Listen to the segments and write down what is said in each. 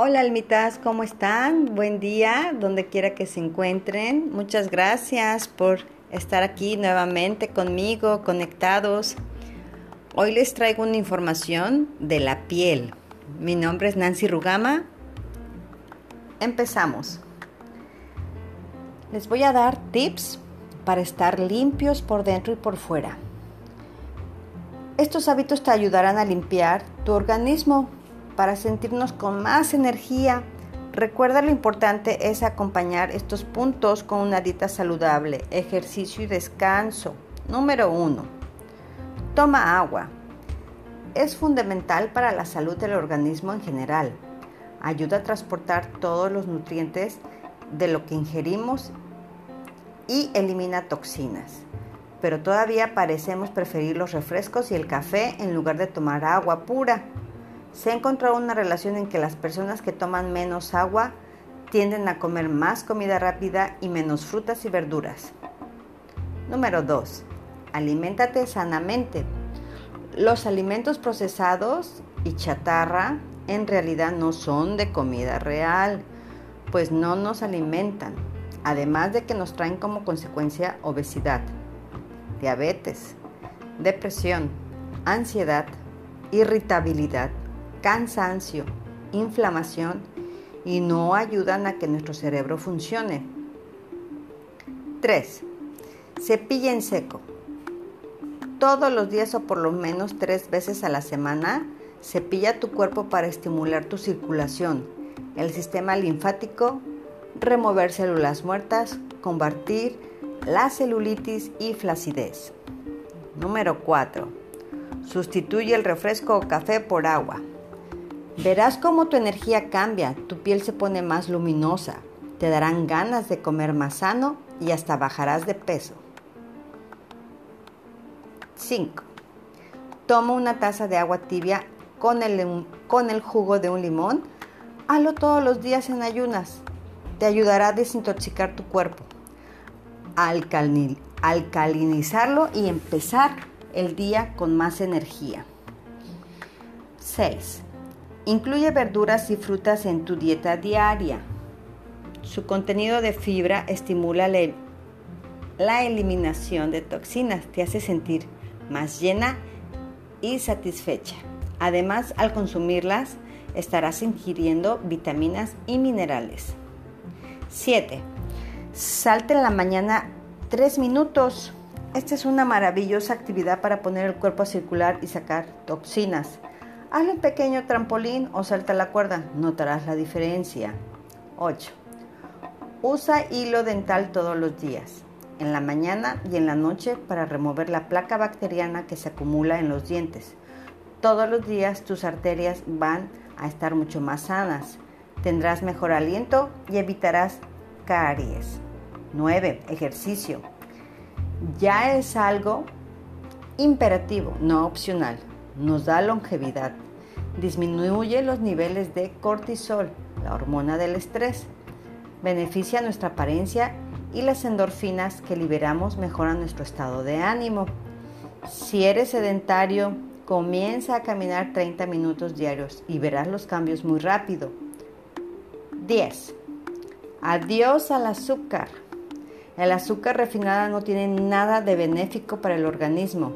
Hola almitas, ¿cómo están? Buen día, donde quiera que se encuentren. Muchas gracias por estar aquí nuevamente conmigo, conectados. Hoy les traigo una información de la piel. Mi nombre es Nancy Rugama. Empezamos. Les voy a dar tips para estar limpios por dentro y por fuera. Estos hábitos te ayudarán a limpiar tu organismo para sentirnos con más energía. Recuerda lo importante es acompañar estos puntos con una dieta saludable, ejercicio y descanso. Número 1. Toma agua. Es fundamental para la salud del organismo en general. Ayuda a transportar todos los nutrientes de lo que ingerimos y elimina toxinas. Pero todavía parecemos preferir los refrescos y el café en lugar de tomar agua pura. Se ha encontrado una relación en que las personas que toman menos agua tienden a comer más comida rápida y menos frutas y verduras. Número 2. Aliméntate sanamente. Los alimentos procesados y chatarra en realidad no son de comida real, pues no nos alimentan, además de que nos traen como consecuencia obesidad, diabetes, depresión, ansiedad, irritabilidad, cansancio, inflamación y no ayudan a que nuestro cerebro funcione. 3. Cepilla en seco. Todos los días o por lo menos tres veces a la semana, cepilla tu cuerpo para estimular tu circulación, el sistema linfático, remover células muertas, combatir la celulitis y flacidez. Número 4. Sustituye el refresco o café por agua. Verás cómo tu energía cambia, tu piel se pone más luminosa, te darán ganas de comer más sano y hasta bajarás de peso. 5. Toma una taza de agua tibia con el, con el jugo de un limón. Hazlo todos los días en ayunas. Te ayudará a desintoxicar tu cuerpo, alcalinizarlo y empezar el día con más energía. 6. Incluye verduras y frutas en tu dieta diaria. Su contenido de fibra estimula la eliminación de toxinas, te hace sentir más llena y satisfecha. Además, al consumirlas, estarás ingiriendo vitaminas y minerales. 7. Salte en la mañana 3 minutos. Esta es una maravillosa actividad para poner el cuerpo a circular y sacar toxinas. Hazle un pequeño trampolín o salta la cuerda, notarás la diferencia. 8. Usa hilo dental todos los días, en la mañana y en la noche para remover la placa bacteriana que se acumula en los dientes. Todos los días tus arterias van a estar mucho más sanas, tendrás mejor aliento y evitarás caries. 9. Ejercicio. Ya es algo imperativo, no opcional nos da longevidad, disminuye los niveles de cortisol, la hormona del estrés, beneficia nuestra apariencia y las endorfinas que liberamos mejoran nuestro estado de ánimo. Si eres sedentario, comienza a caminar 30 minutos diarios y verás los cambios muy rápido. 10. Adiós al azúcar. El azúcar refinada no tiene nada de benéfico para el organismo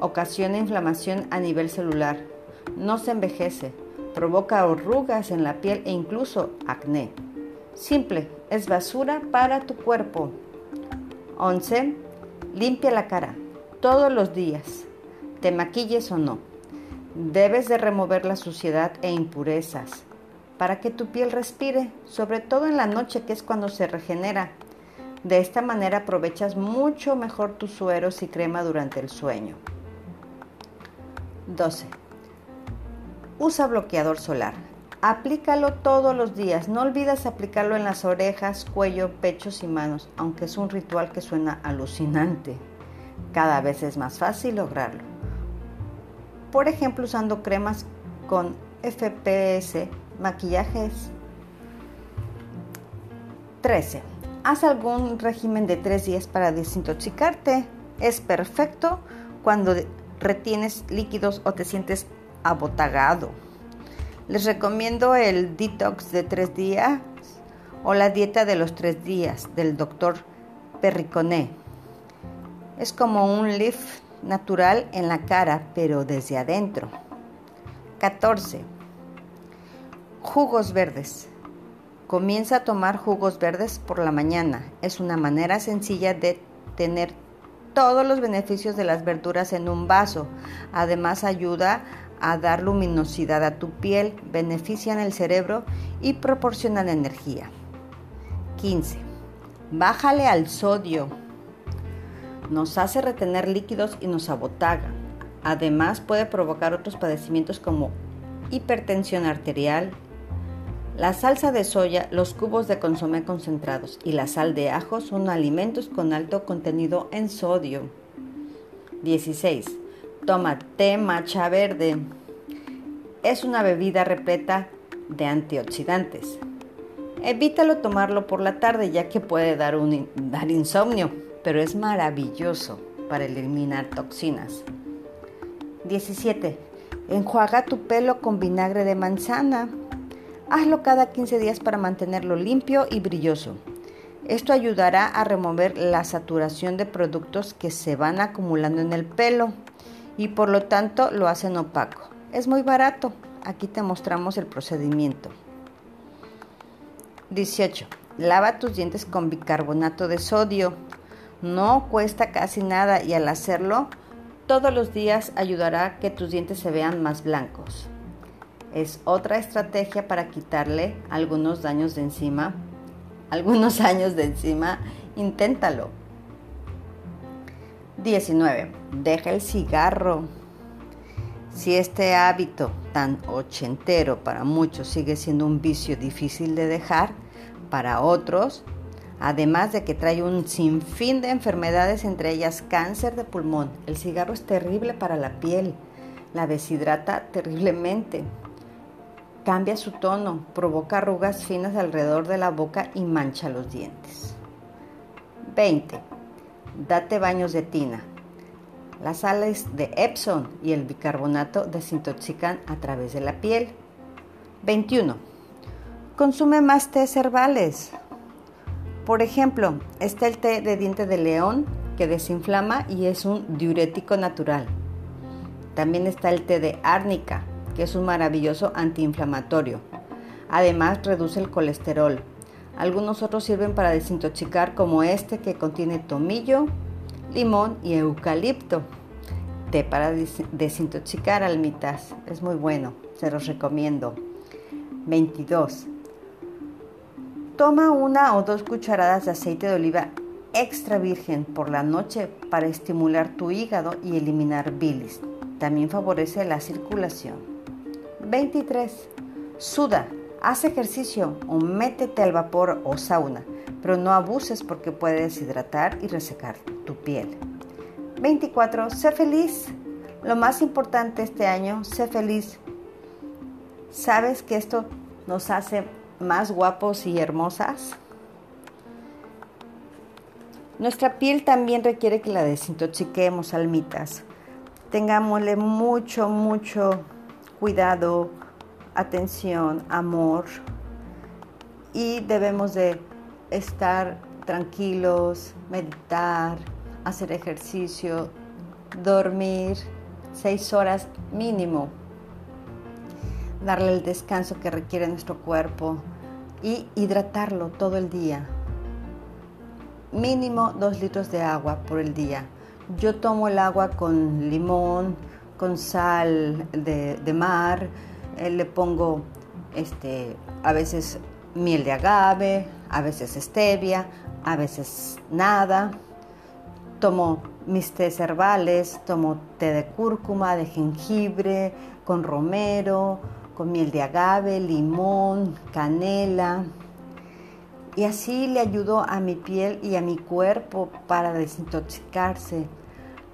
ocasiona inflamación a nivel celular, no se envejece, provoca arrugas en la piel e incluso acné. Simple, es basura para tu cuerpo. 11. Limpia la cara todos los días, te maquilles o no. Debes de remover la suciedad e impurezas para que tu piel respire, sobre todo en la noche que es cuando se regenera. De esta manera aprovechas mucho mejor tus sueros y crema durante el sueño. 12. Usa bloqueador solar. Aplícalo todos los días. No olvides aplicarlo en las orejas, cuello, pechos y manos, aunque es un ritual que suena alucinante. Cada vez es más fácil lograrlo. Por ejemplo, usando cremas con FPS, maquillajes. 13. Haz algún régimen de 3 días para desintoxicarte. Es perfecto cuando retienes líquidos o te sientes abotagado. Les recomiendo el detox de tres días o la dieta de los tres días del doctor Perriconé. Es como un lift natural en la cara, pero desde adentro. 14. Jugos verdes. Comienza a tomar jugos verdes por la mañana. Es una manera sencilla de tener todos los beneficios de las verduras en un vaso. Además ayuda a dar luminosidad a tu piel, benefician el cerebro y proporcionan energía. 15. Bájale al sodio. Nos hace retener líquidos y nos abotaga. Además puede provocar otros padecimientos como hipertensión arterial, la salsa de soya, los cubos de consomé concentrados y la sal de ajo son alimentos con alto contenido en sodio. 16. Toma té matcha verde. Es una bebida repleta de antioxidantes. Evítalo tomarlo por la tarde ya que puede dar, dar insomnio, pero es maravilloso para eliminar toxinas. 17. Enjuaga tu pelo con vinagre de manzana. Hazlo cada 15 días para mantenerlo limpio y brilloso. Esto ayudará a remover la saturación de productos que se van acumulando en el pelo y por lo tanto lo hacen opaco. Es muy barato. Aquí te mostramos el procedimiento. 18. Lava tus dientes con bicarbonato de sodio. No cuesta casi nada y al hacerlo todos los días ayudará a que tus dientes se vean más blancos. Es otra estrategia para quitarle algunos daños de encima, algunos años de encima. Inténtalo. 19. Deja el cigarro. Si este hábito tan ochentero para muchos sigue siendo un vicio difícil de dejar, para otros, además de que trae un sinfín de enfermedades, entre ellas cáncer de pulmón, el cigarro es terrible para la piel, la deshidrata terriblemente, Cambia su tono, provoca arrugas finas alrededor de la boca y mancha los dientes. 20. Date baños de tina. Las sales de Epsom y el bicarbonato desintoxican a través de la piel. 21. Consume más té herbales. Por ejemplo, está el té de diente de león que desinflama y es un diurético natural. También está el té de árnica que es un maravilloso antiinflamatorio. Además, reduce el colesterol. Algunos otros sirven para desintoxicar como este que contiene tomillo, limón y eucalipto. Té para desintoxicar almitas. Es muy bueno, se los recomiendo. 22. Toma una o dos cucharadas de aceite de oliva extra virgen por la noche para estimular tu hígado y eliminar bilis. También favorece la circulación. 23. Suda, haz ejercicio o métete al vapor o sauna, pero no abuses porque puede deshidratar y resecar tu piel. 24. Sé feliz. Lo más importante este año, sé feliz. ¿Sabes que esto nos hace más guapos y hermosas? Nuestra piel también requiere que la desintoxiquemos, almitas. Tengámosle mucho, mucho cuidado, atención, amor y debemos de estar tranquilos, meditar, hacer ejercicio, dormir seis horas mínimo, darle el descanso que requiere nuestro cuerpo y hidratarlo todo el día. Mínimo dos litros de agua por el día. Yo tomo el agua con limón, con sal de, mar, eh, le pongo este, a veces miel de agave, a veces stevia, a veces nada. Tomo mis tés herbales, tomo té de cúrcuma, de jengibre, con romero, con miel de agave, limón, canela. Y así le ayudo a mi piel y a mi cuerpo para desintoxicarse,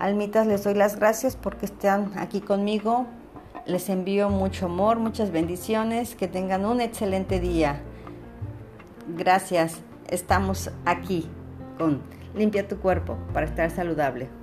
Almitas, les doy las gracias porque están aquí conmigo. Les envío mucho amor, muchas bendiciones, que tengan un excelente día. Gracias, estamos aquí con Limpia tu cuerpo para estar saludable.